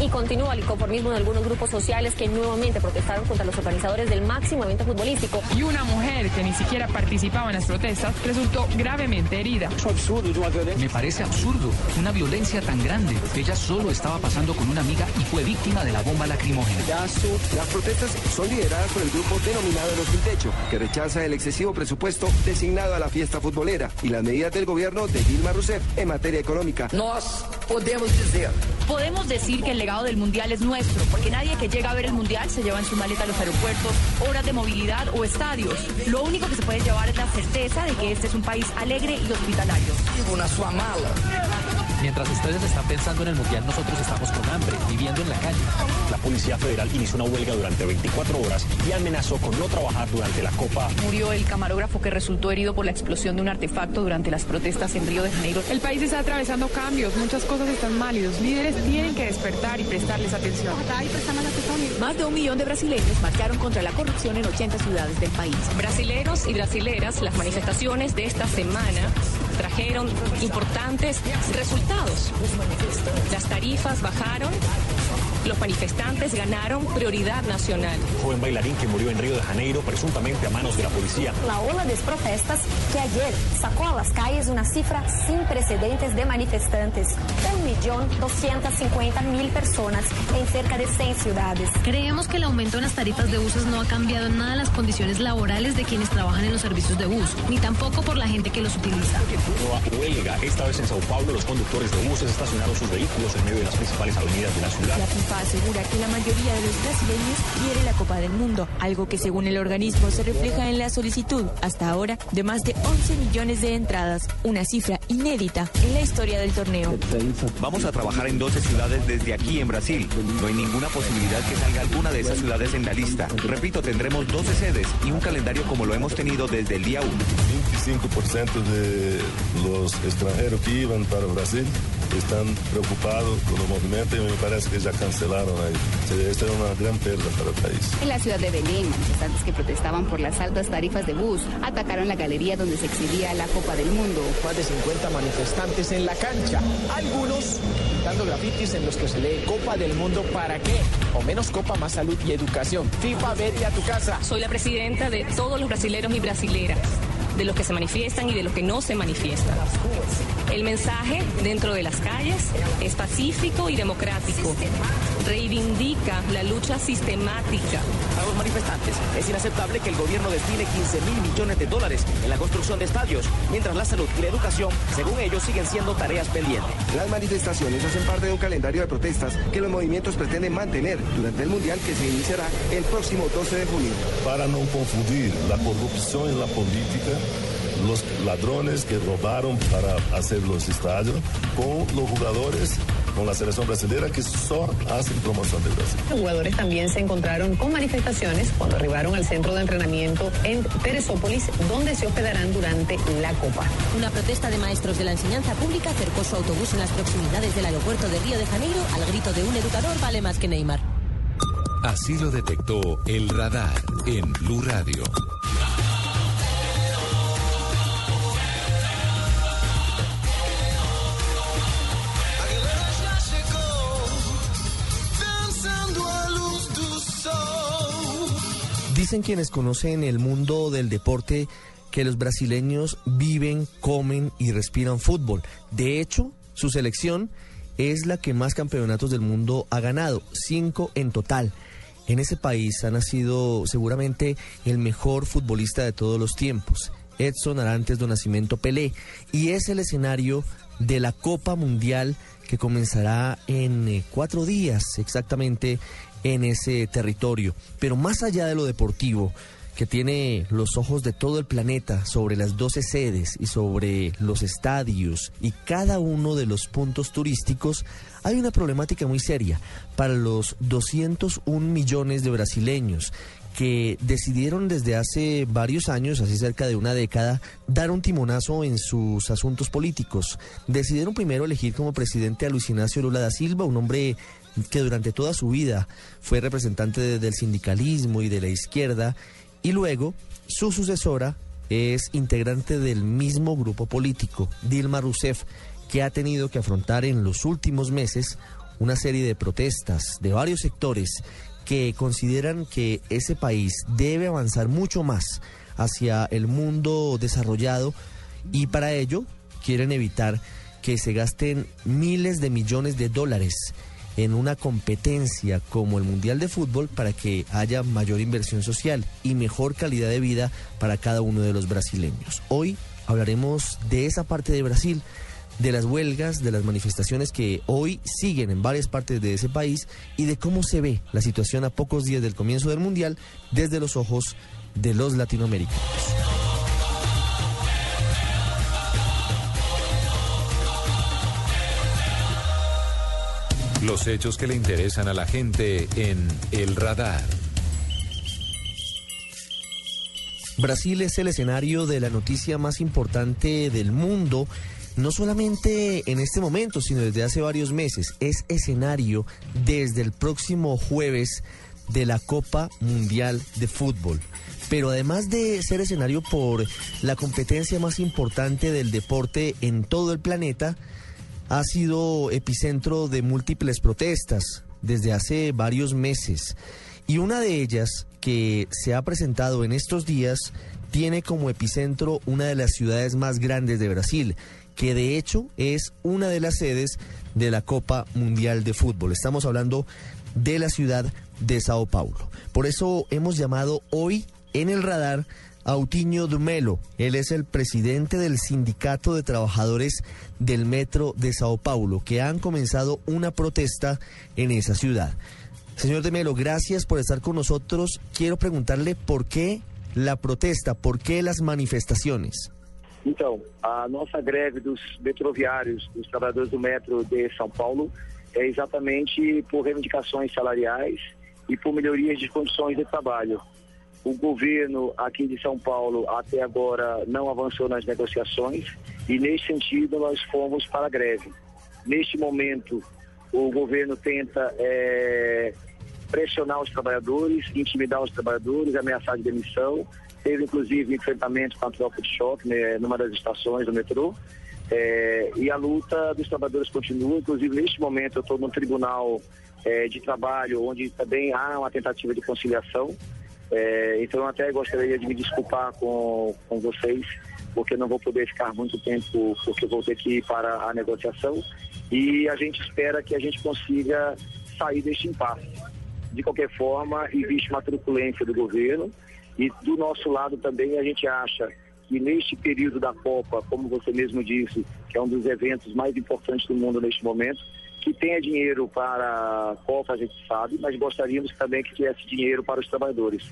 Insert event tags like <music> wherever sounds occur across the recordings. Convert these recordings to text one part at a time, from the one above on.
Y continúa el inconformismo de algunos grupos sociales que nuevamente protestaron contra los organizadores del máximo evento futbolístico. Y una mujer que ni siquiera participaba en las protestas resultó gravemente herida. Me parece absurdo, una violencia tan grande que ella solo estaba pasando con una amiga y fue víctima de la bomba lacrimógena. Las protestas son lideradas por el grupo denominado Los Sin Techo, que rechaza el excesivo presupuesto designado a la fiesta futbolera y las medidas del gobierno de Dilma Rousseff en materia económica. Nos podemos decir. Podemos decir que el legado del Mundial es nuestro, porque nadie que llega a ver el Mundial se lleva en su maleta a los aeropuertos, horas de movilidad o estadios. Lo único que se puede llevar es la certeza de que este es un país alegre y hospitalario. Una Mientras ustedes están pensando en el Mundial, nosotros estamos con hambre, viviendo en la calle. La Policía Federal inició una huelga durante 24 horas y amenazó con no trabajar durante la Copa. Murió el camarógrafo que resultó herido por la explosión de un artefacto durante las protestas en Río de Janeiro. El país está atravesando cambios, muchas cosas están mal y los líderes tienen que despertar y prestarles atención. Más de un millón de brasileños marcharon contra la corrupción en 80 ciudades del país. Brasileros y brasileras, las manifestaciones de esta semana trajeron importantes resultados. Las tarifas bajaron, los manifestantes ganaron prioridad nacional. Joven bailarín que murió en Río de Janeiro presuntamente a manos de la policía. La ola de protestas que ayer sacó a las calles una cifra sin precedentes de manifestantes. 1.250.000 personas en cerca de 100 ciudades. Creemos que el aumento en las tarifas de buses no ha cambiado en nada las condiciones laborales de quienes trabajan en los servicios de bus, ni tampoco por la gente que los utiliza. Nueva huelga. Esta vez en Sao Paulo, los conductores de buses estacionaron sus vehículos en medio de las principales avenidas de la ciudad. La FIFA asegura que la mayoría de los brasileños quiere la Copa del Mundo, algo que según el organismo se refleja en la solicitud, hasta ahora, de más de 11 millones de entradas, una cifra inédita en la historia del torneo. Vamos a trabajar en 12 ciudades desde aquí en Brasil. No hay ninguna posibilidad que salga alguna de esas ciudades en la lista. Repito, tendremos 12 sedes y un calendario como lo hemos tenido desde el día 1. 25% de los extranjeros que iban para Brasil están preocupados con el movimiento y me parece que ya cancelaron ahí. Esta es una gran pérdida para el país. En la ciudad de Belén, manifestantes que protestaban por las altas tarifas de bus atacaron la galería donde se exhibía la Copa del Mundo. Más de 50 manifestantes en la cancha, algunos dando grafitis en los que se lee Copa del Mundo para qué, o menos Copa más salud y educación. FIFA, vete a tu casa. Soy la presidenta de todos los brasileros y brasileras de los que se manifiestan y de los que no se manifiestan. El mensaje dentro de las calles es pacífico y democrático. Reivindica la lucha sistemática. A los manifestantes es inaceptable que el gobierno destine 15 mil millones de dólares en la construcción de estadios, mientras la salud y la educación, según ellos, siguen siendo tareas pendientes. Las manifestaciones hacen parte de un calendario de protestas que los movimientos pretenden mantener durante el Mundial que se iniciará el próximo 12 de junio. Para no confundir la corrupción en la política, los ladrones que robaron para hacer los estadios con los jugadores con la selección brasileña que solo hacen promoción de Brasil. Los jugadores también se encontraron con manifestaciones cuando arribaron al centro de entrenamiento en Teresópolis, donde se hospedarán durante la Copa. Una protesta de maestros de la enseñanza pública acercó su autobús en las proximidades del aeropuerto de Río de Janeiro al grito de un educador vale más que Neymar. Así lo detectó el radar en Blue Radio. Dicen quienes conocen el mundo del deporte que los brasileños viven, comen y respiran fútbol. De hecho, su selección es la que más campeonatos del mundo ha ganado, cinco en total. En ese país ha nacido seguramente el mejor futbolista de todos los tiempos, Edson Arantes do Nascimento Pelé, y es el escenario de la Copa Mundial que comenzará en eh, cuatro días exactamente en ese territorio. Pero más allá de lo deportivo, que tiene los ojos de todo el planeta sobre las 12 sedes y sobre los estadios y cada uno de los puntos turísticos, hay una problemática muy seria para los 201 millones de brasileños que decidieron desde hace varios años, así cerca de una década, dar un timonazo en sus asuntos políticos. Decidieron primero elegir como presidente a Luis Ignacio Lula da Silva, un hombre que durante toda su vida fue representante del sindicalismo y de la izquierda, y luego su sucesora es integrante del mismo grupo político, Dilma Rousseff, que ha tenido que afrontar en los últimos meses una serie de protestas de varios sectores que consideran que ese país debe avanzar mucho más hacia el mundo desarrollado y para ello quieren evitar que se gasten miles de millones de dólares en una competencia como el Mundial de Fútbol para que haya mayor inversión social y mejor calidad de vida para cada uno de los brasileños. Hoy hablaremos de esa parte de Brasil de las huelgas, de las manifestaciones que hoy siguen en varias partes de ese país y de cómo se ve la situación a pocos días del comienzo del Mundial desde los ojos de los latinoamericanos. Los hechos que le interesan a la gente en El Radar. Brasil es el escenario de la noticia más importante del mundo no solamente en este momento, sino desde hace varios meses, es escenario desde el próximo jueves de la Copa Mundial de Fútbol. Pero además de ser escenario por la competencia más importante del deporte en todo el planeta, ha sido epicentro de múltiples protestas desde hace varios meses. Y una de ellas que se ha presentado en estos días tiene como epicentro una de las ciudades más grandes de Brasil, que de hecho es una de las sedes de la Copa Mundial de Fútbol. Estamos hablando de la ciudad de Sao Paulo. Por eso hemos llamado hoy en el radar Autiño Dumelo. Él es el presidente del Sindicato de Trabajadores del Metro de Sao Paulo, que han comenzado una protesta en esa ciudad. Señor de Melo, gracias por estar con nosotros. Quiero preguntarle por qué la protesta, por qué las manifestaciones. Então, a nossa greve dos metroviários, dos trabalhadores do metro de São Paulo, é exatamente por reivindicações salariais e por melhorias de condições de trabalho. O governo aqui de São Paulo até agora não avançou nas negociações e, nesse sentido, nós fomos para a greve. Neste momento, o governo tenta é, pressionar os trabalhadores, intimidar os trabalhadores, ameaçar de demissão teve inclusive enfrentamento com a tropa de choque né, numa das estações do metrô. É, e a luta dos trabalhadores continua, inclusive neste momento eu estou no tribunal é, de trabalho, onde também há uma tentativa de conciliação. É, então até gostaria de me desculpar com, com vocês, porque não vou poder ficar muito tempo, porque vou ter que ir para a negociação. E a gente espera que a gente consiga sair deste impasse. De qualquer forma, existe uma truculência do governo e do nosso lado também a gente acha que neste período da Copa, como você mesmo disse, que é um dos eventos mais importantes do mundo neste momento, que tenha dinheiro para a Copa, a gente sabe, mas gostaríamos também que tivesse dinheiro para os trabalhadores.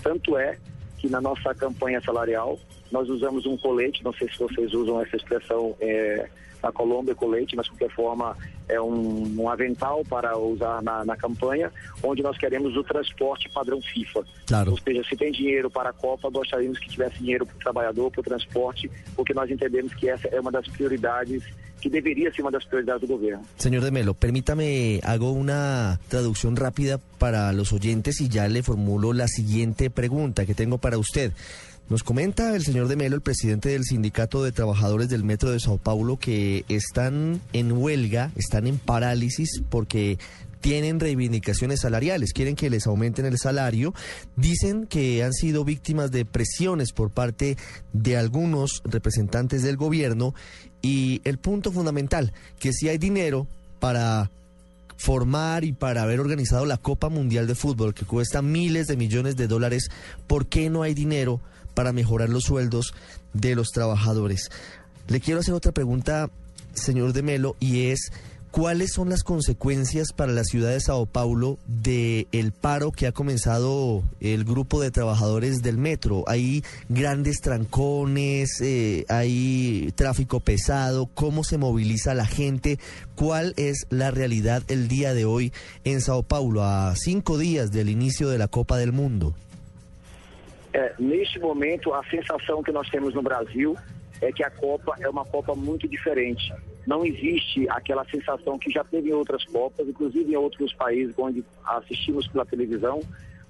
Tanto é que na nossa campanha salarial nós usamos um colete, não sei se vocês usam essa expressão é, na Colômbia, colete, mas de qualquer forma é um, um avental para usar na, na, campanha, onde nós queremos o transporte padrão FIFA. Claro. Ou seja, se tem dinheiro para a Copa, gostaríamos que tivesse dinheiro para o trabalhador, para o transporte, porque nós entendemos que essa é uma das prioridades que debería ser una de las prioridades del gobierno. Señor de Melo, permítame, hago una traducción rápida para los oyentes y ya le formulo la siguiente pregunta que tengo para usted. Nos comenta el señor de Melo, el presidente del Sindicato de Trabajadores del Metro de Sao Paulo, que están en huelga, están en parálisis porque tienen reivindicaciones salariales, quieren que les aumenten el salario, dicen que han sido víctimas de presiones por parte de algunos representantes del gobierno y el punto fundamental, que si hay dinero para formar y para haber organizado la Copa Mundial de Fútbol, que cuesta miles de millones de dólares, ¿por qué no hay dinero para mejorar los sueldos de los trabajadores? Le quiero hacer otra pregunta, señor de Melo, y es ¿Cuáles son las consecuencias para la ciudad de Sao Paulo de el paro que ha comenzado el grupo de trabajadores del metro? Hay grandes trancones, eh, hay tráfico pesado, ¿cómo se moviliza la gente? ¿Cuál es la realidad el día de hoy en Sao Paulo, a cinco días del inicio de la Copa del Mundo? É, neste momento, a sensação que nós temos no Brasil é que a Copa é uma Copa muito diferente. Não existe aquela sensação que já teve em outras Copas, inclusive em outros países onde assistimos pela televisão,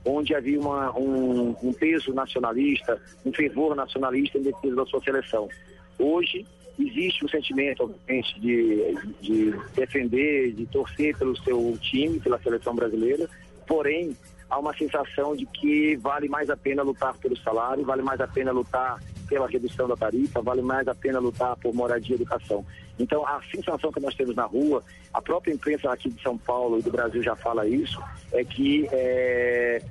onde havia uma, um, um peso nacionalista, um fervor nacionalista em defesa da sua seleção. Hoje, existe um sentimento, obviamente, de, de defender, de torcer pelo seu time, pela seleção brasileira, porém, há uma sensação de que vale mais a pena lutar pelo salário, vale mais a pena lutar pela redução da tarifa, vale mais a pena lutar por moradia e educação. Então, a sensação que nós temos na rua, a própria imprensa aqui de São Paulo e do Brasil já fala isso, é que é,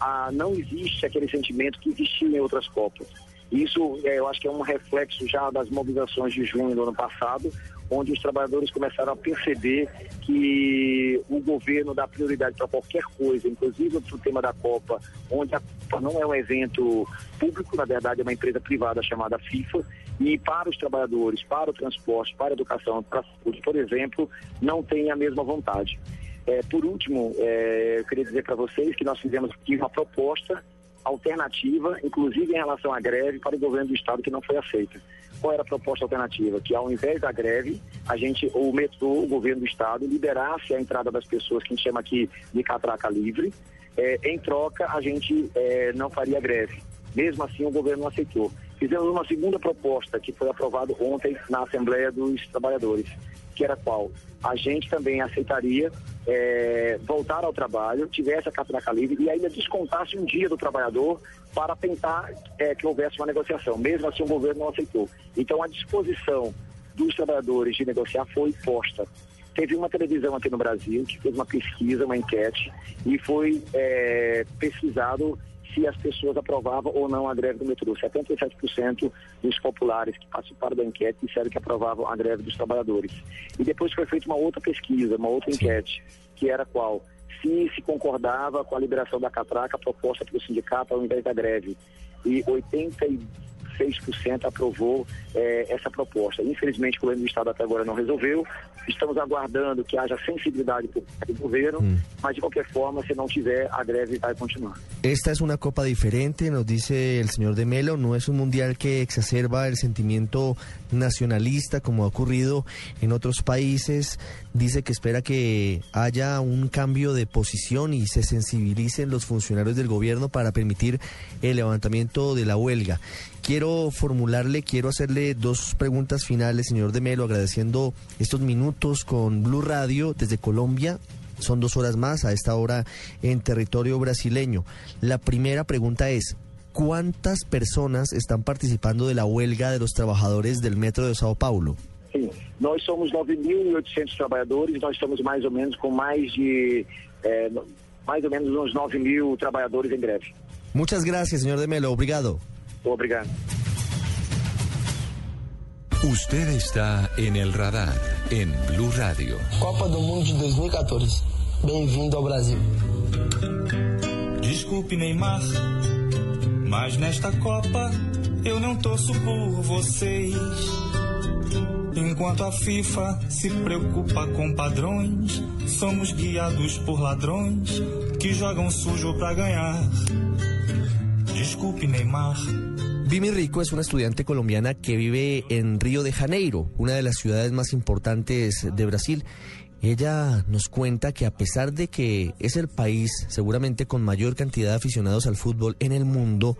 a, não existe aquele sentimento que existiu em outras Copas. Isso, é, eu acho que é um reflexo já das mobilizações de junho do ano passado, onde os trabalhadores começaram a perceber que o governo dá prioridade para qualquer coisa, inclusive para o tema da Copa, onde a Copa não é um evento público, na verdade é uma empresa privada chamada FIFA, e para os trabalhadores, para o transporte, para a educação, para a saúde, por exemplo, não tem a mesma vontade. É, por último, é, eu queria dizer para vocês que nós fizemos aqui uma proposta alternativa, inclusive em relação à greve, para o governo do estado que não foi aceita. Qual era a proposta alternativa? Que ao invés da greve, a gente, o metrô, o governo do estado, liberasse a entrada das pessoas, que a gente chama aqui de catraca livre. É, em troca, a gente é, não faria greve. Mesmo assim, o governo não aceitou. Fizemos uma segunda proposta que foi aprovada ontem na Assembleia dos Trabalhadores, que era qual? A gente também aceitaria é, voltar ao trabalho, tivesse a catraca livre e ainda descontasse um dia do trabalhador para tentar é, que houvesse uma negociação. Mesmo assim, o governo não aceitou. Então, a disposição dos trabalhadores de negociar foi posta. Teve uma televisão aqui no Brasil que fez uma pesquisa, uma enquete, e foi é, pesquisado se as pessoas aprovavam ou não a greve do metrô. 77% dos populares que participaram da enquete disseram que aprovavam a greve dos trabalhadores. E depois foi feita uma outra pesquisa, uma outra enquete, que era qual? Se se concordava com a liberação da catraca proposta pelo sindicato ao invés da greve. E 80 6% aprovou eh, essa proposta. Infelizmente, o governo do Estado até agora não resolveu. Estamos aguardando que haja sensibilidade por parte do governo, mm. mas de qualquer forma, se não tiver, a greve vai continuar. Esta es una copa diferente, nos dice el señor de Melo, no es un mundial que exacerba el sentimiento nacionalista como ha ocurrido en otros países. Dice que espera que haya un cambio de posición y se sensibilicen los funcionarios del gobierno para permitir el levantamiento de la huelga. Quiero formularle, quiero hacerle dos preguntas finales, señor de Melo, agradeciendo estos minutos con Blue Radio desde Colombia. Son dos horas más a esta hora en territorio brasileño. La primera pregunta es, ¿cuántas personas están participando de la huelga de los trabajadores del metro de Sao Paulo? Sim, nós somos 9.800 trabalhadores, nós estamos mais ou menos com mais de, é, mais ou menos uns 9 mil trabalhadores em greve. Muchas gracias, señor de Melo. Obrigado. Obrigado. Usted está en el radar en Blue Radio. Copa do Mundo de 2014. Bem-vindo ao Brasil. Desculpe, Neymar, mas nesta Copa eu não torço por vocês. Enquanto a FIFA se preocupa com padrões, somos guiados por ladrões que jogam sujo pra ganhar. Desculpe, Neymar. Vimi Rico es una estudiante colombiana que vive en Río de Janeiro, una de las ciudades más importantes de Brasil. Ella nos cuenta que a pesar de que es el país seguramente con mayor cantidad de aficionados al fútbol en el mundo,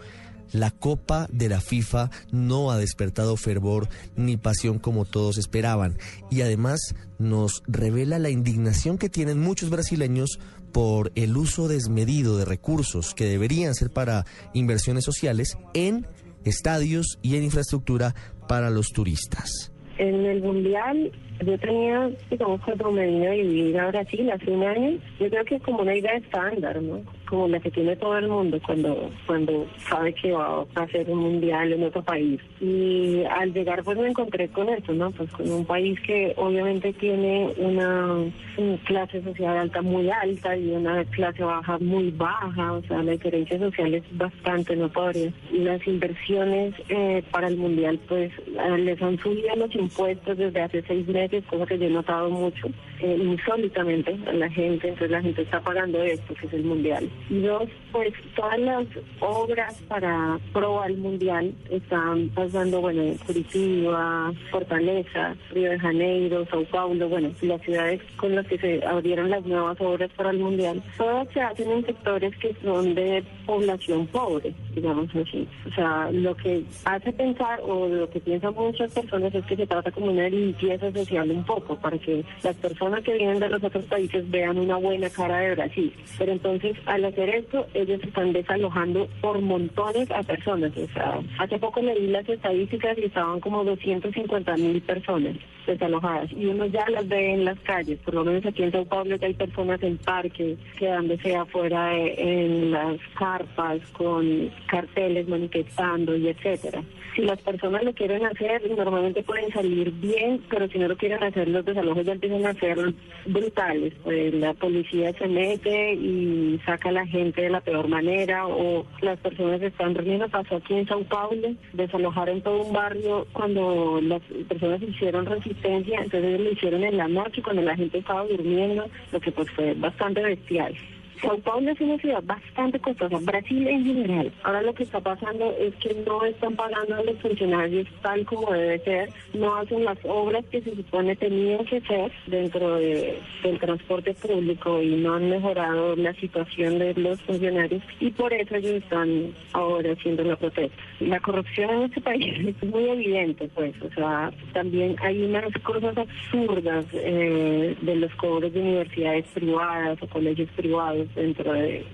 la Copa de la FIFA no ha despertado fervor ni pasión como todos esperaban. Y además nos revela la indignación que tienen muchos brasileños por el uso desmedido de recursos que deberían ser para inversiones sociales en estadios y en infraestructura para los turistas. En el Mundial yo tenía, digamos, el promedio de vivir a Brasil hace un año. Yo creo que es como una idea estándar, ¿no? como la que tiene todo el mundo cuando, cuando sabe que va a hacer un mundial en otro país. Y al llegar pues me encontré con esto, ¿no? Pues con un país que obviamente tiene una, una clase social alta muy alta y una clase baja muy baja, o sea, la diferencia social es bastante notoria. Y las inversiones eh, para el mundial pues eh, les han subido los impuestos desde hace seis meses, cosa que yo he notado mucho, eh, insólitamente a la gente, entonces la gente está pagando esto, que es el mundial. Y dos, pues todas las obras para pro al mundial están pasando, bueno, en Curitiba, Fortaleza, Río de Janeiro, Sao Paulo, bueno, las ciudades con las que se abrieron las nuevas obras para el mundial, todas se hacen en sectores que son de población pobre, digamos así. O sea, lo que hace pensar o lo que piensan muchas personas es que se trata como una limpieza social un poco, para que las personas que vienen de los otros países vean una buena cara de Brasil. Pero entonces, al hacer esto, ellos están desalojando por montones a personas. O sea, hace poco leí las estadísticas y estaban como 250 mil personas desalojadas y uno ya las ve en las calles, por lo menos aquí en Sao Paulo que hay personas en parques, quedándose afuera de- en las carpas con carteles manifestando y etcétera. Si las personas lo quieren hacer, normalmente pueden salir bien, pero si no lo quieren hacer, los desalojos ya empiezan a ser brutales. Pues la policía se mete y saca a la gente de la peor manera, o las personas están reuniendo. Pasó aquí en Sao Paulo, desalojaron todo un barrio cuando las personas hicieron resistencia, entonces lo hicieron en la noche cuando la gente estaba durmiendo, lo que pues fue bastante bestial. Sao Paulo es una ciudad bastante costosa, Brasil en general. Ahora lo que está pasando es que no están pagando a los funcionarios tal como debe ser, no hacen las obras que se supone tenían que hacer dentro de- del transporte público y no han mejorado la situación de los funcionarios. Y por eso ellos están ahora haciendo la protesta. La corrupción en este país <laughs> es muy evidente, pues, o sea, también hay unas cosas absurdas eh, de los cobros de universidades privadas o colegios privados dentro de,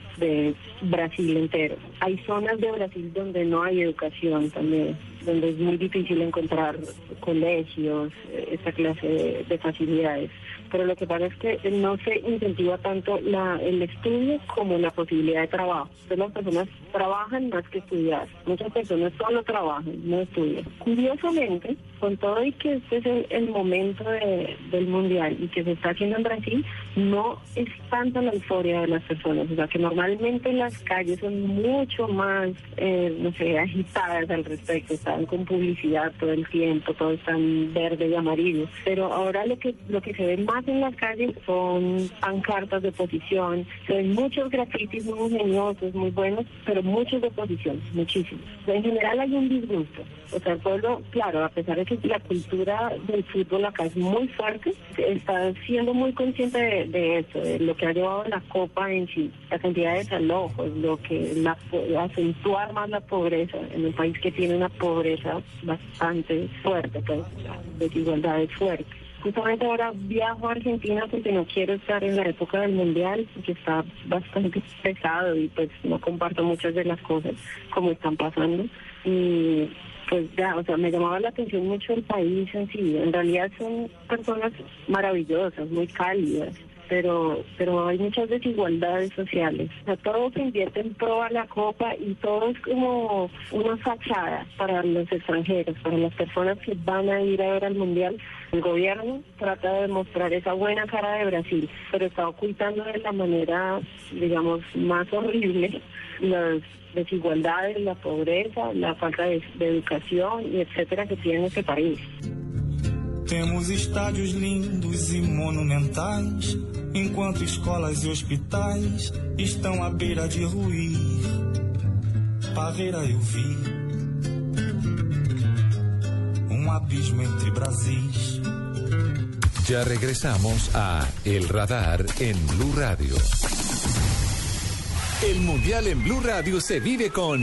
Brasil entero. Hay zonas de Brasil donde no hay educación también, donde es muy difícil encontrar colegios, eh, esta clase de, de facilidades. Pero lo que pasa es que no se incentiva tanto la, el estudio como la posibilidad de trabajo. Entonces las personas trabajan más que estudiar. Muchas personas solo trabajan, no estudian. Curiosamente, con todo y que este es el, el momento de- del mundial y que se está haciendo en Brasil, no es tanto la euforia de las personas. O sea, que normalmente las calles son mucho más, eh, no sé, agitadas al respecto. Están con publicidad todo el tiempo, todo está en verde y amarillo. Pero ahora lo que, lo que se ve más en las calles son pancartas de oposición. Se ven muchos grafitis muy ingeniosos, muy buenos, pero muchos de oposición, muchísimos. En general hay un disgusto. O sea, el pueblo, claro, a pesar de que la cultura del fútbol acá es muy fuerte, está siendo muy consciente de, eso, de lo que ha llevado la Copa en sí, la cantidad de desalojos, lo que la, acentuar más la pobreza en un país que tiene una pobreza bastante fuerte, pues, la desigualdad es fuerte. Justamente ahora viajo a Argentina porque no quiero estar en la época del mundial, que está bastante pesado y pues no comparto muchas de las cosas como están pasando. Y pues ya, o sea, me llamaba la atención mucho el país en sí. En realidad son personas maravillosas, muy cálidas, pero pero hay muchas desigualdades sociales. O sea, todo se invierte en pro a la copa y todo es como una fachada para los extranjeros, para las personas que van a ir a ver al mundial. El gobierno trata de mostrar esa buena cara de Brasil, pero está ocultando de la manera, digamos, más horrible las desigualdades, la pobreza, la falta de, de educación y etcétera que tiene este país. Temos estádios lindos e monumentais, enquanto escolas e hospitais estão à beira de ruir. Paveira eu vi um abismo entre Brasis. Ya regresamos a El Radar en Blue Radio. El Mundial en Blue Radio se vive con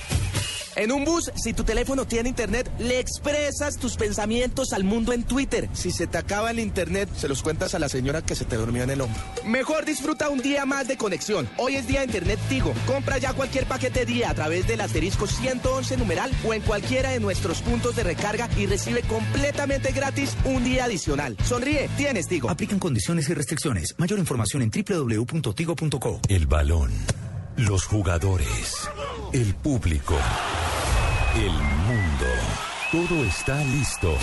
En un bus, si tu teléfono tiene internet, le expresas tus pensamientos al mundo en Twitter. Si se te acaba el internet, se los cuentas a la señora que se te durmió en el hombro. Mejor disfruta un día más de conexión. Hoy es día de internet Tigo. Compra ya cualquier paquete día a través del asterisco 111 numeral o en cualquiera de nuestros puntos de recarga y recibe completamente gratis un día adicional. Sonríe, tienes Tigo. Aplican condiciones y restricciones. Mayor información en www.tigo.co. El balón, los jugadores, el público, el mundo. Todo está listo.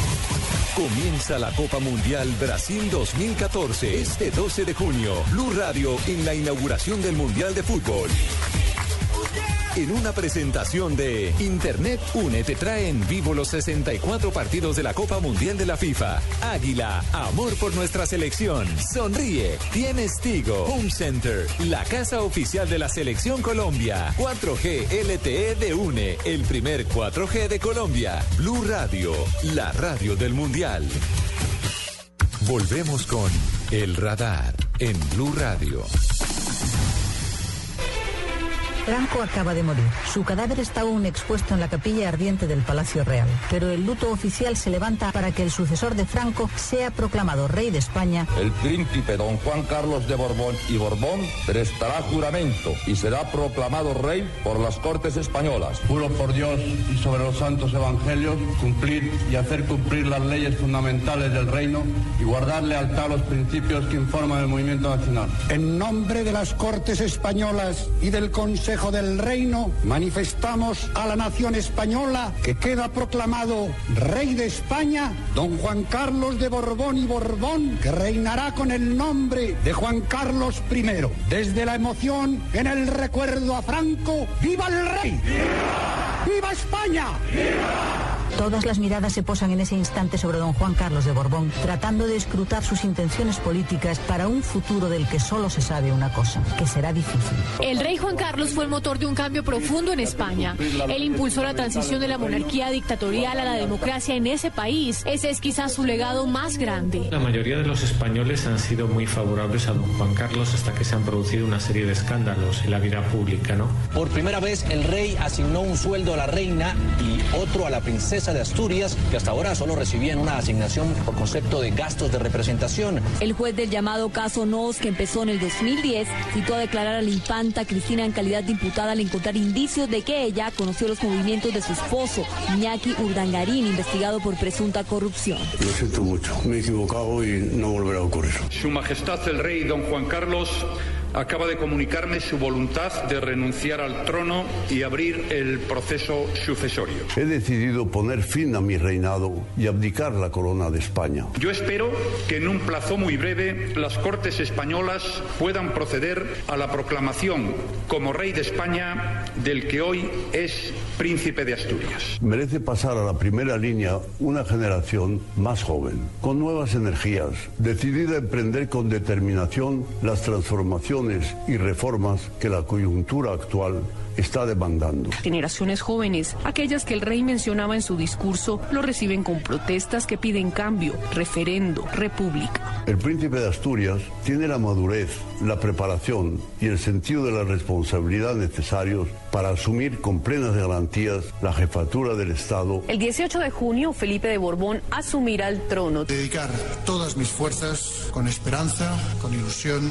Comienza la Copa Mundial Brasil 2014 este 12 de junio. Blue Radio en la inauguración del Mundial de Fútbol. En una presentación de Internet Une te trae en vivo los 64 partidos de la Copa Mundial de la FIFA. Águila, amor por nuestra selección. Sonríe, tienes Tigo. Home Center, la casa oficial de la Selección Colombia. 4G LTE de Une, el primer 4G de Colombia. Blue Radio, la radio del Mundial. Volvemos con El Radar en Blue Radio. Franco acaba de morir. Su cadáver está aún expuesto en la capilla ardiente del Palacio Real. Pero el luto oficial se levanta para que el sucesor de Franco sea proclamado rey de España. El príncipe don Juan Carlos de Borbón y Borbón prestará juramento y será proclamado rey por las Cortes Españolas. Juro por Dios y sobre los santos evangelios cumplir y hacer cumplir las leyes fundamentales del reino y guardar lealtad a los principios que informan el movimiento nacional. En nombre de las Cortes Españolas y del Consejo del Reino, manifestamos a la nación española que queda proclamado Rey de España, don Juan Carlos de Borbón y Borbón, que reinará con el nombre de Juan Carlos I. Desde la emoción en el recuerdo a Franco, ¡viva el Rey! ¡Viva, ¡Viva España! Todas las miradas se posan en ese instante sobre don Juan Carlos de Borbón, tratando de escrutar sus intenciones políticas para un futuro del que solo se sabe una cosa, que será difícil. El rey Juan Carlos fue el motor de un cambio profundo en España. Él impulsó la transición de la monarquía dictatorial a la democracia en ese país. Ese es quizás su legado más grande. La mayoría de los españoles han sido muy favorables a don Juan Carlos hasta que se han producido una serie de escándalos en la vida pública, ¿no? Por primera vez el rey asignó un sueldo a la reina y otro a la princesa de Asturias, que hasta ahora solo recibían una asignación por concepto de gastos de representación. El juez del llamado caso Nos, que empezó en el 2010, citó a declarar a la infanta Cristina en calidad de imputada al encontrar indicios de que ella conoció los movimientos de su esposo, Iñaki Urdangarín, investigado por presunta corrupción. Lo siento mucho, me he equivocado y no volverá a ocurrir. Su Majestad el Rey Don Juan Carlos acaba de comunicarme su voluntad de renunciar al trono y abrir el proceso sucesorio. He decidido poner fin a mi reinado y abdicar la corona de España. Yo espero que en un plazo muy breve las Cortes españolas puedan proceder a la proclamación como rey de España del que hoy es príncipe de Asturias. Merece pasar a la primera línea una generación más joven, con nuevas energías, decidida a emprender con determinación las transformaciones y reformas que la coyuntura actual está demandando. Generaciones jóvenes, aquellas que el rey mencionaba en su discurso, lo reciben con protestas que piden cambio, referendo, república. El príncipe de Asturias tiene la madurez, la preparación y el sentido de la responsabilidad necesarios para asumir con plenas garantías la jefatura del Estado. El 18 de junio, Felipe de Borbón asumirá el trono. Dedicar todas mis fuerzas, con esperanza, con ilusión,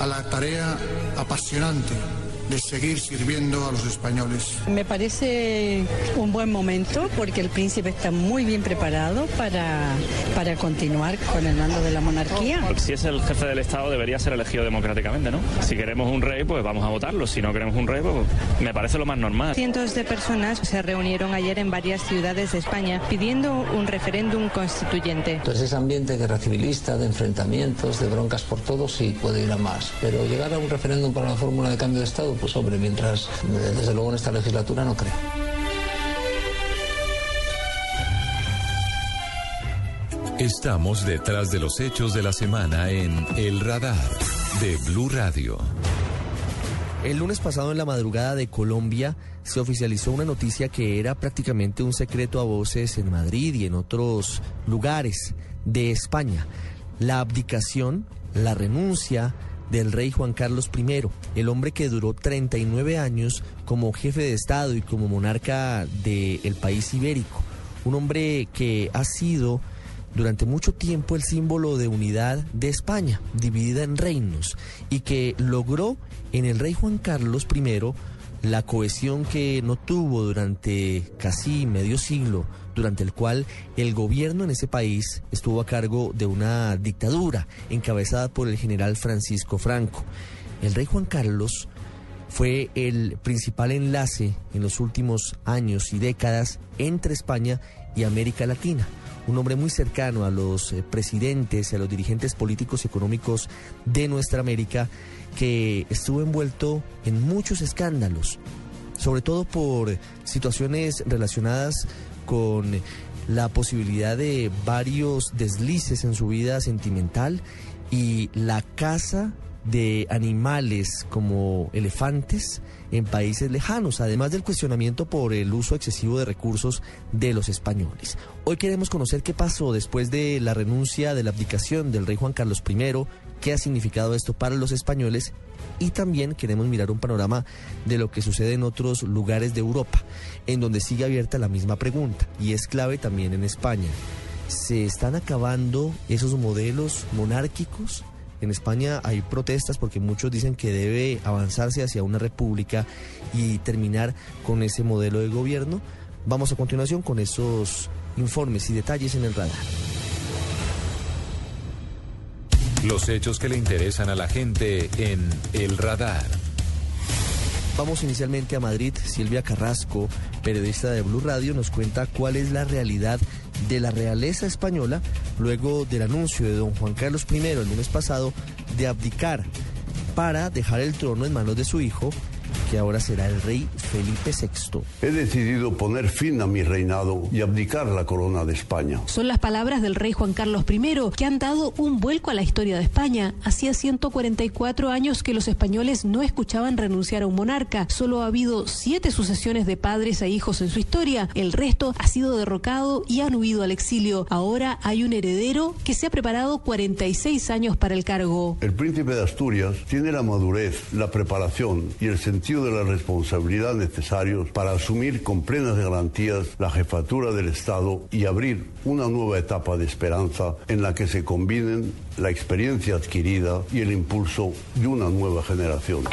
a la tarea apasionante de seguir sirviendo a los españoles. Me parece un buen momento porque el príncipe está muy bien preparado para, para continuar con el mando de la monarquía. Si es el jefe del Estado debería ser elegido democráticamente, ¿no? Si queremos un rey, pues vamos a votarlo. Si no queremos un rey, pues me parece lo más normal. Cientos de personas se reunieron ayer en varias ciudades de España pidiendo un referéndum constituyente. Entonces ese ambiente guerra civilista, de enfrentamientos, de broncas por todos, sí puede ir a más. Pero llegar a un referéndum para la fórmula de cambio de Estado, pues hombre, mientras desde luego en esta legislatura no creo. Estamos detrás de los hechos de la semana en El Radar de Blue Radio. El lunes pasado en la madrugada de Colombia se oficializó una noticia que era prácticamente un secreto a voces en Madrid y en otros lugares de España. La abdicación, la renuncia del rey Juan Carlos I, el hombre que duró 39 años como jefe de Estado y como monarca del país ibérico. Un hombre que ha sido durante mucho tiempo el símbolo de unidad de España, dividida en reinos, y que logró en el rey Juan Carlos I la cohesión que no tuvo durante casi medio siglo, durante el cual el gobierno en ese país estuvo a cargo de una dictadura encabezada por el general Francisco Franco. El rey Juan Carlos fue el principal enlace en los últimos años y décadas entre España y América Latina. Un hombre muy cercano a los eh, presidentes a los dirigentes políticos y económicos de nuestra América que estuvo envuelto en muchos escándalos, sobre todo por situaciones relacionadas con la posibilidad de varios deslices en su vida sentimental y la caza de animales como elefantes en países lejanos, además del cuestionamiento por el uso excesivo de recursos de los españoles. Hoy queremos conocer qué pasó después de la renuncia de la abdicación del rey Juan Carlos I, qué ha significado esto para los españoles y también queremos mirar un panorama de lo que sucede en otros lugares de Europa, en donde sigue abierta la misma pregunta y es clave también en España. ¿Se están acabando esos modelos monárquicos? En España hay protestas porque muchos dicen que debe avanzarse hacia una república y terminar con ese modelo de gobierno. Vamos a continuación con esos informes y detalles en el radar. Los hechos que le interesan a la gente en El Radar. Vamos inicialmente a Madrid. Silvia Carrasco, periodista de Blue Radio, nos cuenta cuál es la realidad de la realeza española luego del anuncio de don Juan Carlos I el lunes pasado de abdicar para dejar el trono en manos de su hijo que ahora será el rey Felipe VI. He decidido poner fin a mi reinado y abdicar la corona de España. Son las palabras del rey Juan Carlos I que han dado un vuelco a la historia de España. Hacía 144 años que los españoles no escuchaban renunciar a un monarca. Solo ha habido siete sucesiones de padres a hijos en su historia. El resto ha sido derrocado y han huido al exilio. Ahora hay un heredero que se ha preparado 46 años para el cargo. El príncipe de Asturias tiene la madurez, la preparación y el sentido de la responsabilidad necesarios para asumir con plenas garantías la jefatura del Estado y abrir una nueva etapa de esperanza en la que se combinen la experiencia adquirida y el impulso de una nueva generación.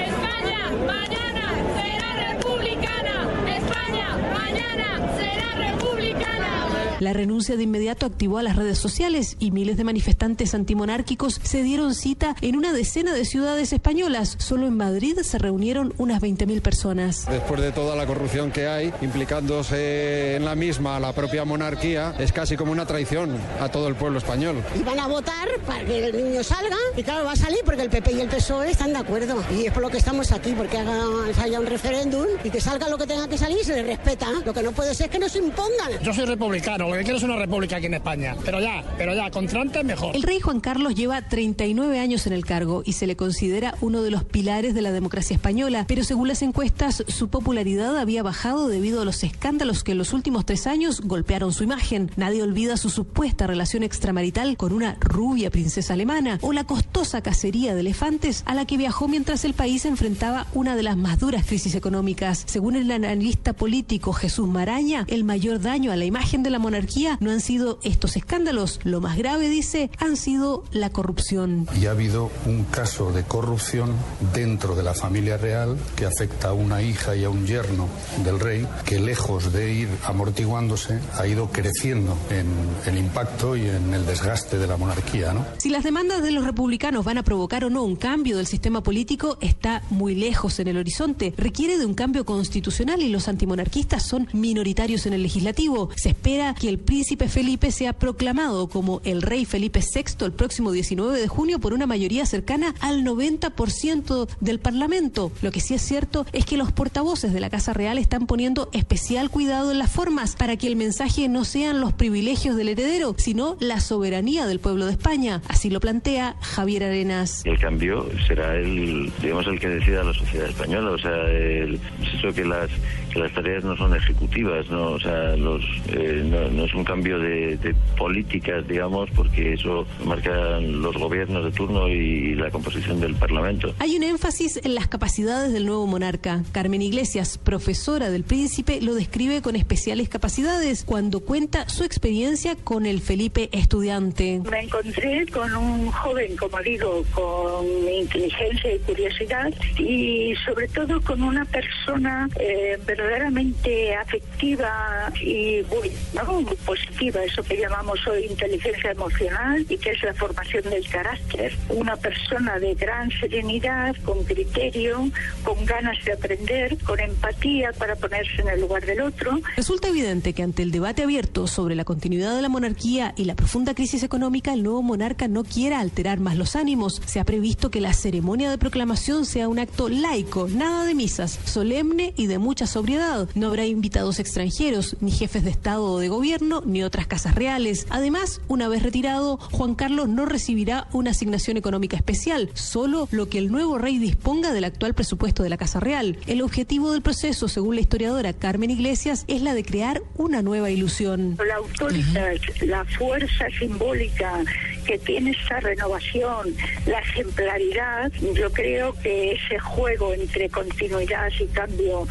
La renuncia de inmediato activó a las redes sociales y miles de manifestantes antimonárquicos se dieron cita en una decena de ciudades españolas. Solo en Madrid se reunieron unas 20.000 personas. Después de toda la corrupción que hay, implicándose en la misma la propia monarquía, es casi como una traición a todo el pueblo español. Y van a votar para que el niño salga y claro, va a salir porque el PP y el PSOE están de acuerdo. Y es por lo que estamos aquí, porque haga, haya un referéndum y que salga lo que tenga que salir y se le respeta. Lo que no puede ser es que nos impongan. Yo soy republicano lo que quiero es una república aquí en España. Pero ya, pero ya, con Trump mejor. El rey Juan Carlos lleva 39 años en el cargo y se le considera uno de los pilares de la democracia española. Pero según las encuestas, su popularidad había bajado debido a los escándalos que en los últimos tres años golpearon su imagen. Nadie olvida su supuesta relación extramarital con una rubia princesa alemana o la costosa cacería de elefantes a la que viajó mientras el país enfrentaba una de las más duras crisis económicas. Según el analista político Jesús Maraña, el mayor daño a la imagen de la monarquía no han sido estos escándalos. Lo más grave, dice, han sido la corrupción. Y ha habido un caso de corrupción dentro de la familia real que afecta a una hija y a un yerno del rey que lejos de ir amortiguándose ha ido creciendo en el impacto y en el desgaste de la monarquía. ¿no? Si las demandas de los republicanos van a provocar o no un cambio del sistema político está muy lejos en el horizonte. Requiere de un cambio constitucional y los antimonarquistas son minoritarios en el legislativo. Se espera que el príncipe Felipe sea proclamado como el rey Felipe VI el próximo 19 de junio por una mayoría cercana al 90% del Parlamento. Lo que sí es cierto es que los portavoces de la Casa Real están poniendo especial cuidado en las formas para que el mensaje no sean los privilegios del heredero, sino la soberanía del pueblo de España. Así lo plantea Javier Arenas. El cambio será el, digamos, el que decida la sociedad española. O sea, el, es eso que las que las tareas no son ejecutivas, no, o sea, los, eh, no, no es un cambio de, de políticas, digamos, porque eso marcan los gobiernos de turno y la composición del Parlamento. Hay un énfasis en las capacidades del nuevo monarca. Carmen Iglesias, profesora del príncipe, lo describe con especiales capacidades cuando cuenta su experiencia con el Felipe estudiante. Me encontré con un joven, como digo, con inteligencia y curiosidad y sobre todo con una persona eh, verdaderamente afectiva y muy, ¿no? Positiva, eso que llamamos hoy inteligencia emocional y que es la formación del carácter. Una persona de gran serenidad, con criterio, con ganas de aprender, con empatía para ponerse en el lugar del otro. Resulta evidente que ante el debate abierto sobre la continuidad de la monarquía y la profunda crisis económica, el nuevo monarca no quiera alterar más los ánimos. Se ha previsto que la ceremonia de proclamación sea un acto laico, nada de misas, solemne y de mucha sobriedad. No habrá invitados extranjeros, ni jefes de Estado o de gobierno, ni otras casas reales. Además, una vez retirado, Juan Carlos no recibirá una asignación económica especial, solo lo que el nuevo rey disponga del actual presupuesto de la Casa Real. El objetivo del proceso, según la historiadora Carmen Iglesias, es la de crear una nueva ilusión. La autoridad, la fuerza simbólica que tiene esta renovación, la ejemplaridad, yo creo que ese juego entre continuidad y cambio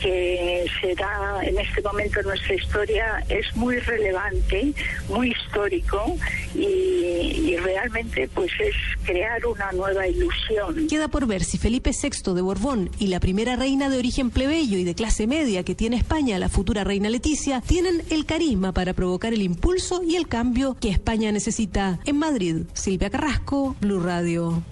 que se da en este momento en nuestra historia es muy relevante, muy histórico y, y, realmente pues es crear una nueva ilusión. Queda por ver si Felipe VI de Borbón y la primera reina de origen plebeyo y de clase media que tiene España, la futura reina Leticia, tienen el carisma para provocar el impulso y el cambio que España necesita. En Madrid, Silvia Carrasco, Blue Radio.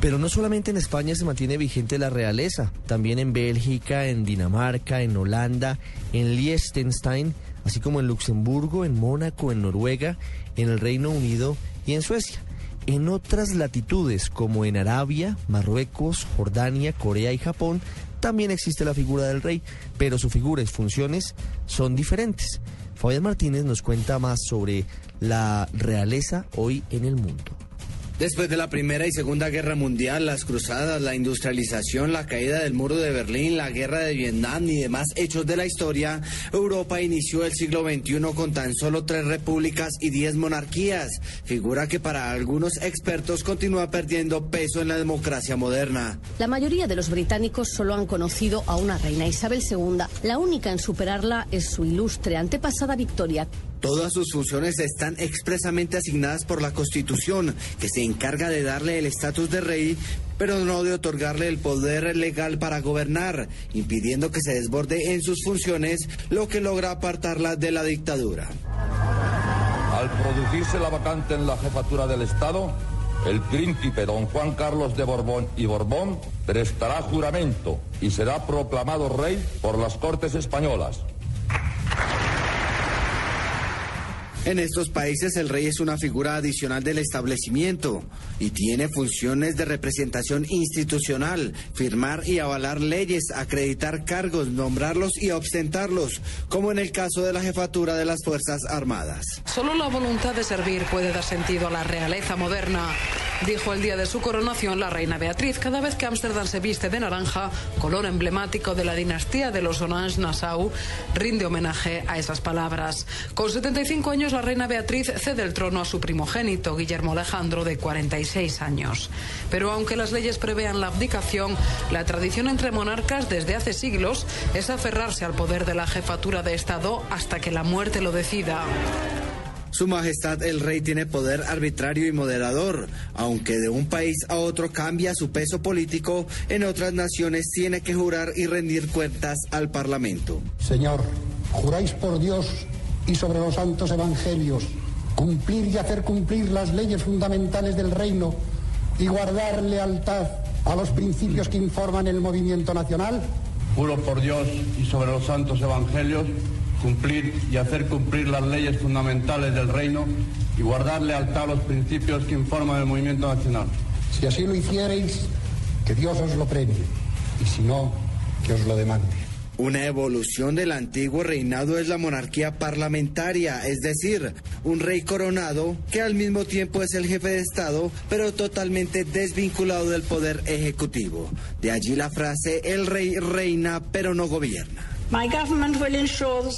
Pero no solamente en España se mantiene vigente la realeza, también en Bélgica, en Dinamarca, en Holanda, en Liechtenstein, así como en Luxemburgo, en Mónaco, en Noruega, en el Reino Unido y en Suecia. En otras latitudes, como en Arabia, Marruecos, Jordania, Corea y Japón, también existe la figura del rey, pero su figura y funciones son diferentes. Fabián Martínez nos cuenta más sobre la realeza hoy en el mundo. Después de la Primera y Segunda Guerra Mundial, las cruzadas, la industrialización, la caída del muro de Berlín, la guerra de Vietnam y demás hechos de la historia, Europa inició el siglo XXI con tan solo tres repúblicas y diez monarquías, figura que para algunos expertos continúa perdiendo peso en la democracia moderna. La mayoría de los británicos solo han conocido a una reina, Isabel II. La única en superarla es su ilustre antepasada Victoria. Todas sus funciones están expresamente asignadas por la Constitución, que se encarga de darle el estatus de rey, pero no de otorgarle el poder legal para gobernar, impidiendo que se desborde en sus funciones, lo que logra apartarla de la dictadura. Al producirse la vacante en la jefatura del Estado, el príncipe don Juan Carlos de Borbón y Borbón prestará juramento y será proclamado rey por las Cortes Españolas. En estos países el rey es una figura adicional del establecimiento y tiene funciones de representación institucional, firmar y avalar leyes, acreditar cargos, nombrarlos y ostentarlos, como en el caso de la jefatura de las Fuerzas Armadas. Solo la voluntad de servir puede dar sentido a la realeza moderna, dijo el día de su coronación la reina Beatriz, cada vez que Ámsterdam se viste de naranja, color emblemático de la dinastía de los Orange-Nassau, rinde homenaje a esas palabras. Con 75 años la reina Beatriz cede el trono a su primogénito, Guillermo Alejandro, de 46 años. Pero aunque las leyes prevean la abdicación, la tradición entre monarcas desde hace siglos es aferrarse al poder de la jefatura de Estado hasta que la muerte lo decida. Su Majestad el Rey tiene poder arbitrario y moderador, aunque de un país a otro cambia su peso político, en otras naciones tiene que jurar y rendir cuentas al Parlamento. Señor, juráis por Dios y sobre los santos evangelios, cumplir y hacer cumplir las leyes fundamentales del reino y guardar lealtad a los principios que informan el movimiento nacional? Juro por Dios y sobre los santos evangelios cumplir y hacer cumplir las leyes fundamentales del reino y guardar lealtad a los principios que informan el movimiento nacional. Si así lo hiciereis, que Dios os lo premie, y si no, que os lo demande. Una evolución del antiguo reinado es la monarquía parlamentaria, es decir, un rey coronado que al mismo tiempo es el jefe de Estado, pero totalmente desvinculado del poder ejecutivo. De allí la frase, el rey reina, pero no gobierna.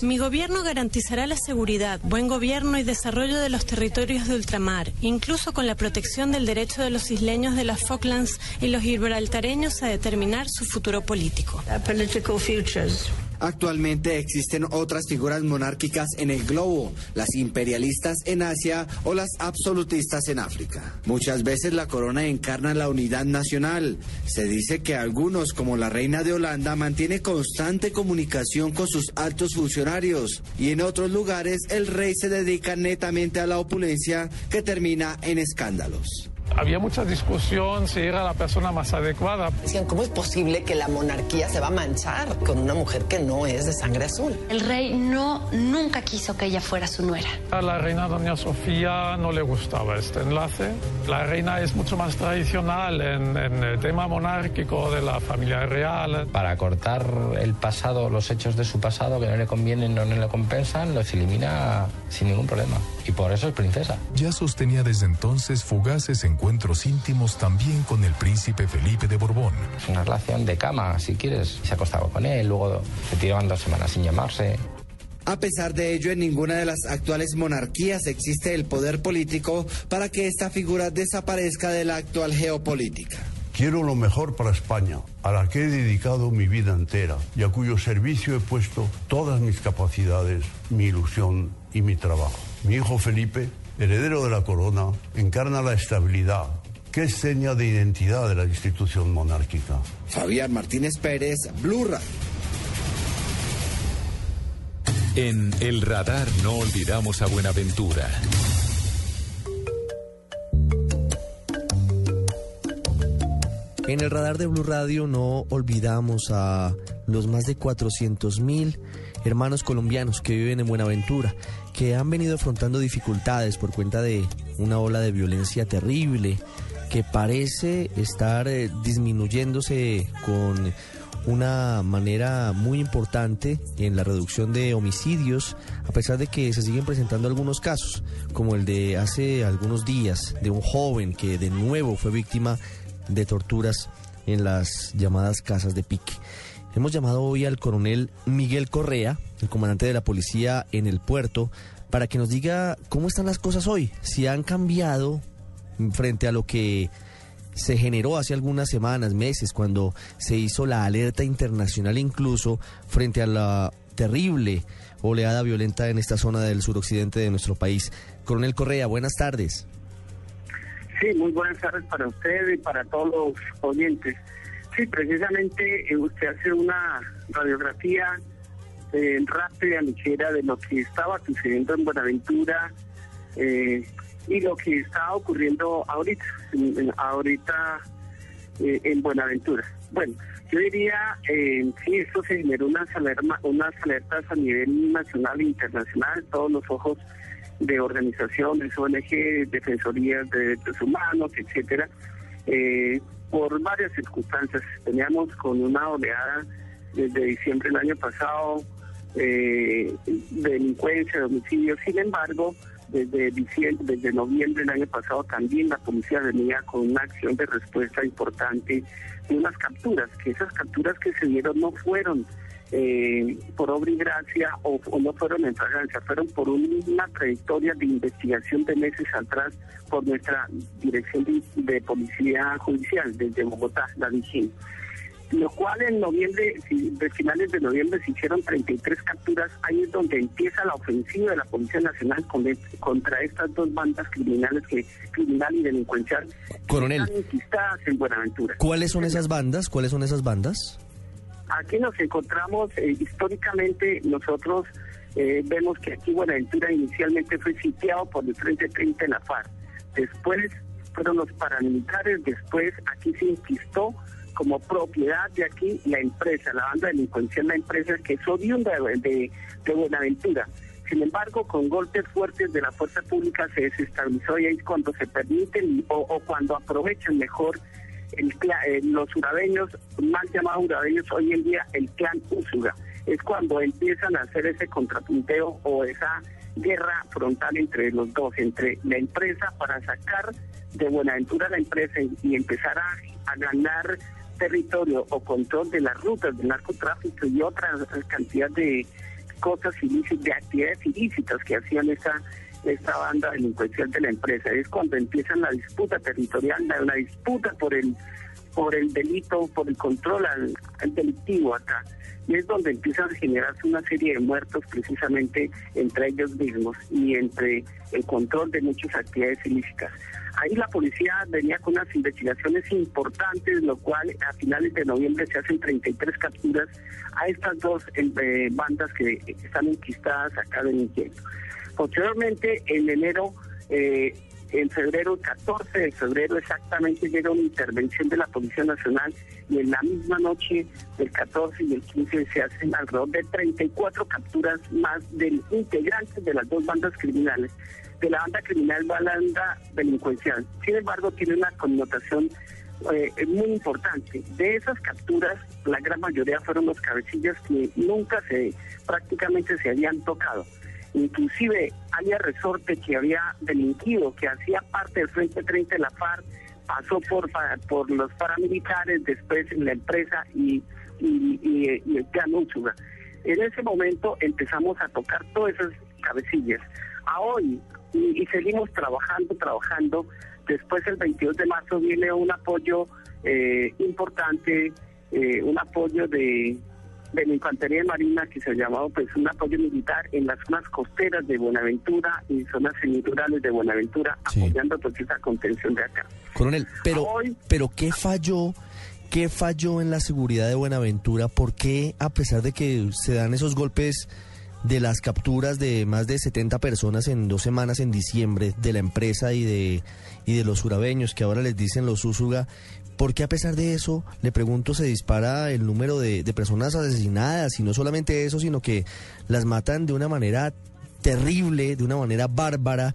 Mi gobierno garantizará la seguridad, buen gobierno y desarrollo de los territorios de ultramar, incluso con la protección del derecho de los isleños de las Falklands y los gibraltareños a determinar su futuro político. Actualmente existen otras figuras monárquicas en el globo, las imperialistas en Asia o las absolutistas en África. Muchas veces la corona encarna la unidad nacional. Se dice que algunos, como la reina de Holanda, mantiene constante comunicación con sus altos funcionarios y en otros lugares el rey se dedica netamente a la opulencia que termina en escándalos. Había mucha discusión si era la persona más adecuada. Decían, ¿cómo es posible que la monarquía se va a manchar con una mujer que no es de sangre azul? El rey no nunca quiso que ella fuera su nuera. A la reina doña Sofía no le gustaba este enlace. La reina es mucho más tradicional en, en el tema monárquico de la familia real. Para cortar el pasado, los hechos de su pasado que no le convienen, no le compensan, los elimina sin ningún problema. Y por eso es princesa. Ya sostenía desde entonces fugaces encuentros íntimos también con el príncipe Felipe de Borbón. Es una relación de cama, si quieres. Se acostaba con él, luego se tiraban dos semanas sin llamarse. A pesar de ello, en ninguna de las actuales monarquías existe el poder político para que esta figura desaparezca de la actual geopolítica. Quiero lo mejor para España, a la que he dedicado mi vida entera y a cuyo servicio he puesto todas mis capacidades, mi ilusión y mi trabajo. Mi hijo Felipe, heredero de la corona, encarna la estabilidad, que es seña de identidad de la institución monárquica. Fabián Martínez Pérez, Blue Radio. En El Radar no olvidamos a Buenaventura. En el radar de Blue Radio no olvidamos a los más de 400 mil hermanos colombianos que viven en Buenaventura, que han venido afrontando dificultades por cuenta de una ola de violencia terrible que parece estar eh, disminuyéndose con una manera muy importante en la reducción de homicidios, a pesar de que se siguen presentando algunos casos, como el de hace algunos días de un joven que de nuevo fue víctima de torturas en las llamadas casas de pique. Hemos llamado hoy al coronel Miguel Correa, el comandante de la policía en el puerto, para que nos diga cómo están las cosas hoy, si han cambiado frente a lo que se generó hace algunas semanas, meses, cuando se hizo la alerta internacional incluso frente a la terrible oleada violenta en esta zona del suroccidente de nuestro país. Coronel Correa, buenas tardes. Sí, muy buenas tardes para usted y para todos los oyentes. Sí, precisamente eh, usted hace una radiografía eh, rápida, ligera de lo que estaba sucediendo en Buenaventura eh, y lo que está ocurriendo ahorita, ahorita eh, en Buenaventura. Bueno, yo diría, eh, sí, esto se generó unas, alerma, unas alertas a nivel nacional e internacional, todos los ojos de organizaciones, ONG, defensorías de derechos humanos, etcétera, por varias circunstancias. Teníamos con una oleada desde diciembre del año pasado eh, delincuencia, de homicidios. Sin embargo, desde diciembre, desde noviembre del año pasado también la policía venía con una acción de respuesta importante de unas capturas, que esas capturas que se dieron no fueron eh, por obra y gracia o, o, no fueron en fragancia, fueron por una trayectoria de investigación de meses atrás por nuestra dirección de, de policía judicial desde Bogotá, la DIGIN lo cual en noviembre, de finales de noviembre se hicieron 33 capturas, ahí es donde empieza la ofensiva de la Policía Nacional contra estas dos bandas criminales que criminal y delincuencial Coronel, están enquistadas en Buenaventura. ¿Cuáles son esas bandas? ¿Cuáles son esas bandas? Aquí nos encontramos, eh, históricamente nosotros eh, vemos que aquí Buenaventura inicialmente fue sitiado por el Frente 30 en la FARC, después fueron los paramilitares, después aquí se inquistó como propiedad de aquí la empresa, la banda delincuencial, la empresa que es oriunda de, de, de, Buenaventura. Sin embargo, con golpes fuertes de la fuerza pública se desestabilizó y ahí cuando se permiten o cuando aprovechan mejor el, eh, los urabeños, mal llamados urabeños hoy en día, el clan Úsuga. Es cuando empiezan a hacer ese contrapunteo o esa guerra frontal entre los dos, entre la empresa para sacar de Buenaventura la empresa y, empezar a, ganar territorio o control de las rutas del narcotráfico y otras cantidad de cosas ilícitas, de actividades ilícitas que hacían esa esta banda delincuencial de la empresa. Es cuando empiezan la disputa territorial, la, disputa por el por el delito, por el control al, delictivo acá. Y es donde empiezan a generarse una serie de muertos precisamente entre ellos mismos y entre el control de muchas actividades ilícitas. Ahí la policía venía con unas investigaciones importantes, lo cual a finales de noviembre se hacen 33 capturas a estas dos eh, bandas que están enquistadas acá del inquieto. Posteriormente, en enero, eh, en febrero, 14 de febrero exactamente, llega una intervención de la Policía Nacional y en la misma noche del 14 y el 15 se hacen alrededor de 34 capturas más de integrantes de las dos bandas criminales de la banda criminal banda delincuencial. Sin embargo, tiene una connotación eh, muy importante. De esas capturas, la gran mayoría fueron los cabecillas que nunca se prácticamente se habían tocado. Inclusive había Resorte que había delinquido, que hacía parte del Frente 30 de la FARC, pasó por, por los paramilitares, después en la empresa y, y, y, el plan En ese momento empezamos a tocar todas esas cabecillas. A hoy, y, seguimos trabajando, trabajando. Después el 22 de marzo viene un apoyo eh, importante, eh, un apoyo de, de la Infantería Marina que se ha llamado pues un apoyo militar en las zonas costeras de Buenaventura y zonas semiturales de Buenaventura, apoyando pues esa contención de acá. Coronel, pero, pero ¿qué falló? ¿Qué falló en la seguridad de Buenaventura? ¿Por qué, a pesar de que se dan esos golpes de las capturas de más de 70 personas en dos semanas en diciembre de la empresa y de, y de los surabeños, que ahora les dicen los Úsuga, ¿por qué a pesar de eso, le pregunto, se dispara el número de, personas asesinadas? Y no solamente eso, sino que las matan de una manera terrible, de una manera bárbara,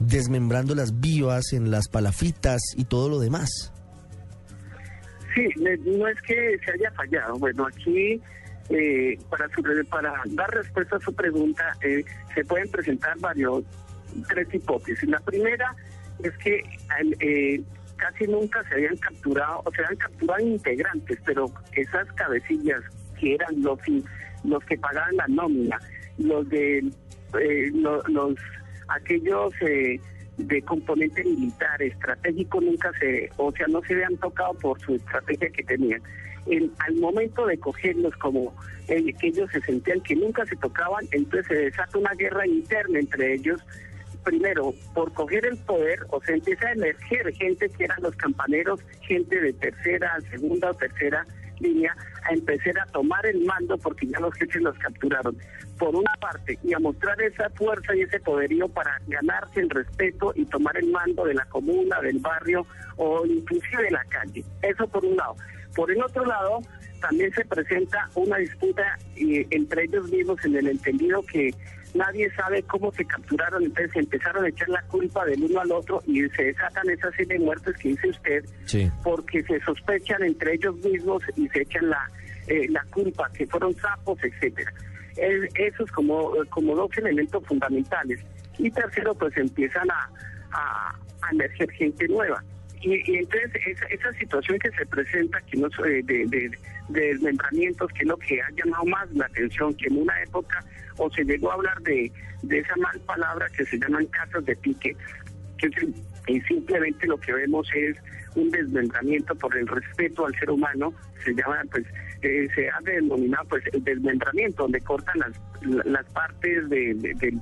desmembrándolas vivas en las palafitas y todo lo demás. Sí, no es que se haya fallado. Bueno, aquí eh, para, para dar respuesta a su pregunta, eh, se pueden presentar varios, tres hipótesis. La primera es que eh, casi nunca se habían capturado, o se habían capturado integrantes, pero esas cabecillas que eran los, los que pagaban la nómina, los de los, aquellos de componente militar estratégico nunca se, o sea, no se habían tocado por su estrategia que tenían al momento de cogerlos como eh, que ellos se sentían que nunca se tocaban, entonces se desata una guerra interna entre ellos. Primero, por coger el poder, o se empieza a emerger gente que eran los campaneros, gente de tercera, segunda o tercera línea, a empezar a tomar el mando porque ya los jefes los capturaron. Por una parte, y a mostrar esa fuerza y ese poderío para ganarse el respeto y tomar el mando de la comuna, del barrio o inclusive de la calle. Eso por un lado. Por el otro lado, también se presenta una disputa entre ellos mismos en el entendido que nadie sabe cómo se capturaron, entonces empezaron a echar la culpa del uno al otro y se desatan esas serie de muertes que dice usted, porque se sospechan entre ellos mismos y se echan la, eh, la culpa, que fueron sapos, etcétera. eso es como, como dos elementos fundamentales. Y tercero, pues empiezan a, a, a emerger gente nueva. Y, entonces esa, situación que se presenta que no, de, de, desmembramientos, que es lo que ha llamado más la atención, que en una época o se llegó a hablar de, esa mal palabra que se llaman casos de pique, que y simplemente lo que vemos es un desmembramiento por el respeto al ser humano, se llama pues eh, se ha denominado pues el desmembramiento, donde cortan las, las partes de, de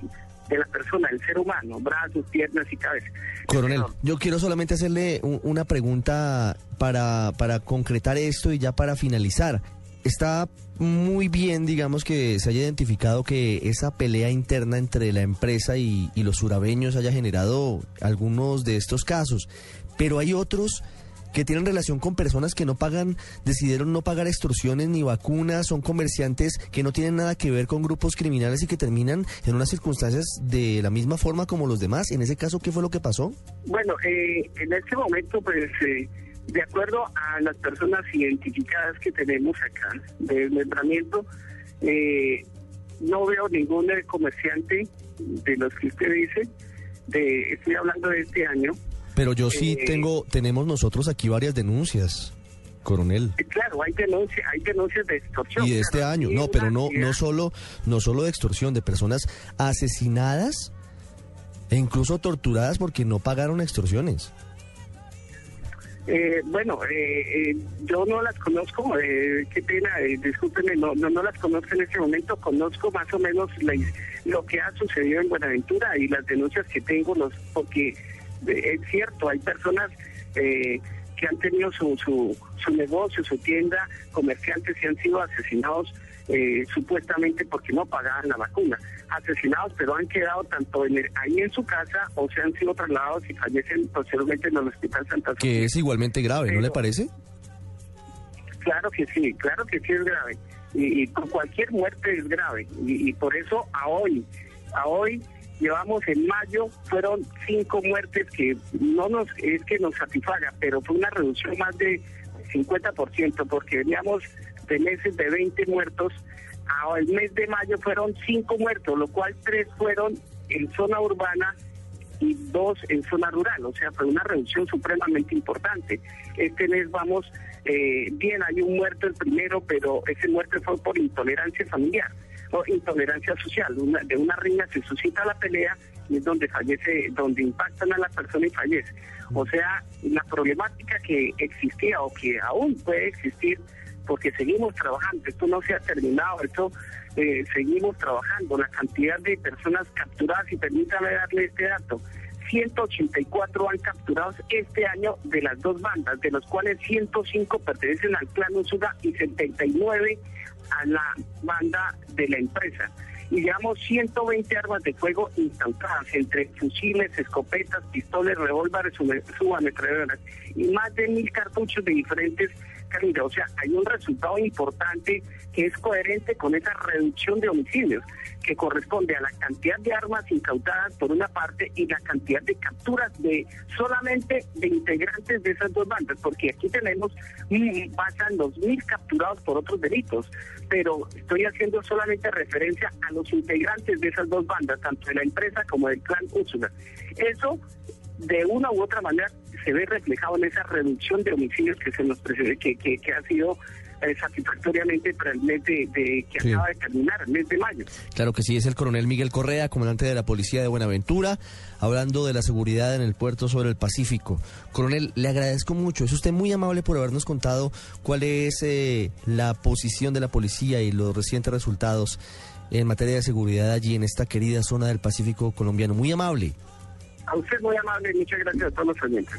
la persona, el ser humano, brazos, piernas y cabeza. Coronel, yo quiero solamente hacerle una pregunta para, para concretar esto y ya para finalizar. Está muy bien, digamos, que se haya identificado que esa pelea interna entre la empresa y, y los surabeños haya generado algunos de estos casos, pero hay otros que tienen relación con personas que no pagan, decidieron no pagar extorsiones ni vacunas, son comerciantes que no tienen nada que ver con grupos criminales y que terminan en unas circunstancias de la misma forma como los demás. En ese caso, ¿qué fue lo que pasó? Bueno, eh, en este momento, pues, eh, de acuerdo a las personas identificadas que tenemos acá de desmembramiento, eh, no veo ningún comerciante de los que usted dice, de, estoy hablando de este año, pero yo sí eh, tengo, tenemos nosotros aquí varias denuncias. coronel. Claro, hay denuncias, hay denuncias de extorsión. Y de este claro, año, no, pero no, no solo, no solo de extorsión, de personas asesinadas e incluso torturadas porque no pagaron extorsiones. Eh, bueno, eh, eh, yo no las conozco, eh, qué pena, eh, discúlpenme, no, no, no las conozco en este momento, conozco más o menos la lo que ha sucedido en Buenaventura y las denuncias que tengo, los porque eh, es cierto, hay personas eh, que han tenido su, su, su negocio, su tienda, comerciantes que han sido asesinados eh, supuestamente porque no pagaban la vacuna. Asesinados, pero han quedado tanto en el- ahí en su casa o se han sido trasladados y fallecen posteriormente en el Hospital Santa Sofía. Que es igualmente grave, ¿no le parece? Claro que sí, claro que sí es grave. Y, y cualquier muerte es grave. Y, y por eso a hoy, a hoy llevamos en mayo, fueron cinco muertes que no nos es que nos satisfaga, pero fue una reducción más de 50%, porque veníamos de meses de 20 muertos. A el mes de mayo fueron cinco muertos, lo cual tres fueron en zona urbana y dos en zona rural, o sea, fue una reducción supremamente importante. Este mes vamos eh, bien, hay un muerto el primero, pero ese muerto fue por intolerancia familiar intolerancia social. De una riña se suscita la pelea y es donde fallece, donde impactan a la persona y fallece. O sea, la problemática que existía o que aún puede existir, porque seguimos trabajando, esto no se ha terminado, esto eh, seguimos trabajando, la cantidad de personas capturadas, y permítame darle este dato, 184 han capturados este año de las dos bandas, de los cuales 105 pertenecen al clan Usuga y 79 a la banda de la empresa. Y llevamos 120 armas de fuego incautadas, entre fusiles, escopetas, pistoles, revólveres, subametralladoras y más de mil cartuchos de diferentes calibres. O sea, hay un resultado importante que es coherente con esa reducción de homicidios, que corresponde a la cantidad de armas incautadas por una parte y la cantidad de capturas de solamente de integrantes de esas dos bandas, porque aquí tenemos, mm, pasan los mil capturados por otros delitos, pero estoy haciendo solamente referencia a los integrantes de esas dos bandas, tanto de la empresa como del clan Úrsula. Eso de una u otra manera se ve reflejado en esa reducción de homicidios que se nos precede, que, que, que ha sido eh, satisfactoriamente para el mes de, de- que Sí. acaba de terminar, el mes de mayo. Claro que sí, es el coronel Miguel Correa, comandante de la Policía de Buenaventura, hablando de la seguridad en el puerto sobre el Pacífico. Coronel, le agradezco mucho, es usted muy amable por habernos contado cuál es eh, la posición de la policía y los recientes resultados en materia de seguridad allí en esta querida zona del Pacífico colombiano. Muy amable. A usted muy amable, muchas gracias a todos los oyentes.